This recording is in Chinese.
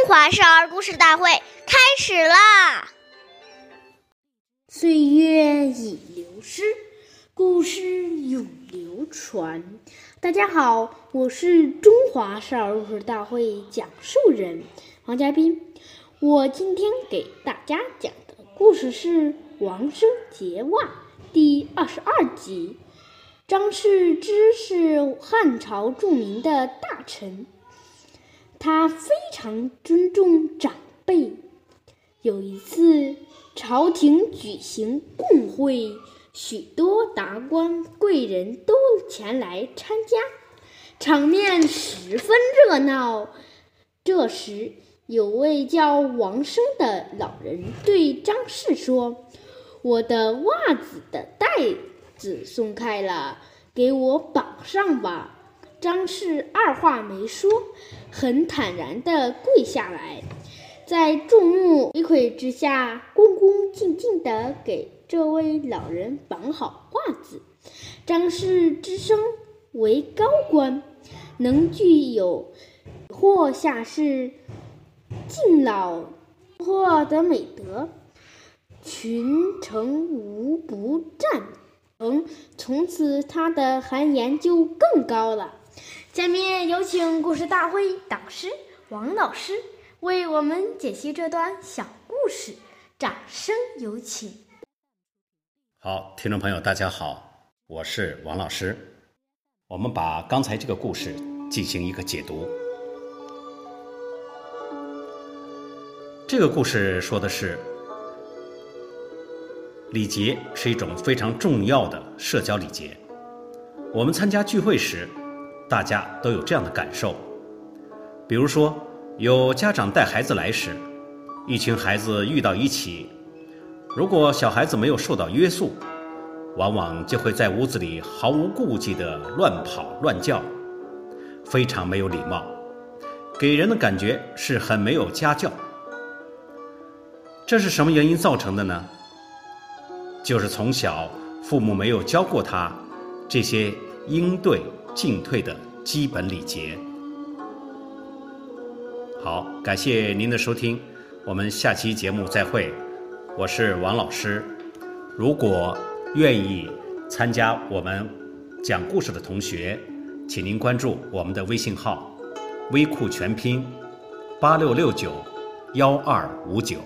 中华少儿故事大会开始啦！岁月已流失，故事永流传。大家好，我是中华少儿故事大会讲述人王嘉宾。我今天给大家讲的故事是《王生结袜》第二十二集。张世之是汉朝著名的大臣。他非常尊重长辈。有一次，朝廷举行共会，许多达官贵人都前来参加，场面十分热闹。这时，有位叫王生的老人对张氏说：“我的袜子的带子松开了，给我绑上吧。”张氏二话没说，很坦然地跪下来，在众目睽睽之下，恭恭敬敬地给这位老人绑好袜子。张氏之身为高官，能具有或下士敬老或的美德，群臣无不赞成。从此，他的含言就更高了。下面有请故事大会导师王老师为我们解析这段小故事，掌声有请。好，听众朋友，大家好，我是王老师。我们把刚才这个故事进行一个解读。这个故事说的是，礼节是一种非常重要的社交礼节。我们参加聚会时。大家都有这样的感受，比如说，有家长带孩子来时，一群孩子遇到一起，如果小孩子没有受到约束，往往就会在屋子里毫无顾忌地乱跑乱叫，非常没有礼貌，给人的感觉是很没有家教。这是什么原因造成的呢？就是从小父母没有教过他这些应对。进退的基本礼节。好，感谢您的收听，我们下期节目再会。我是王老师。如果愿意参加我们讲故事的同学，请您关注我们的微信号“微库全拼八六六九幺二五九”。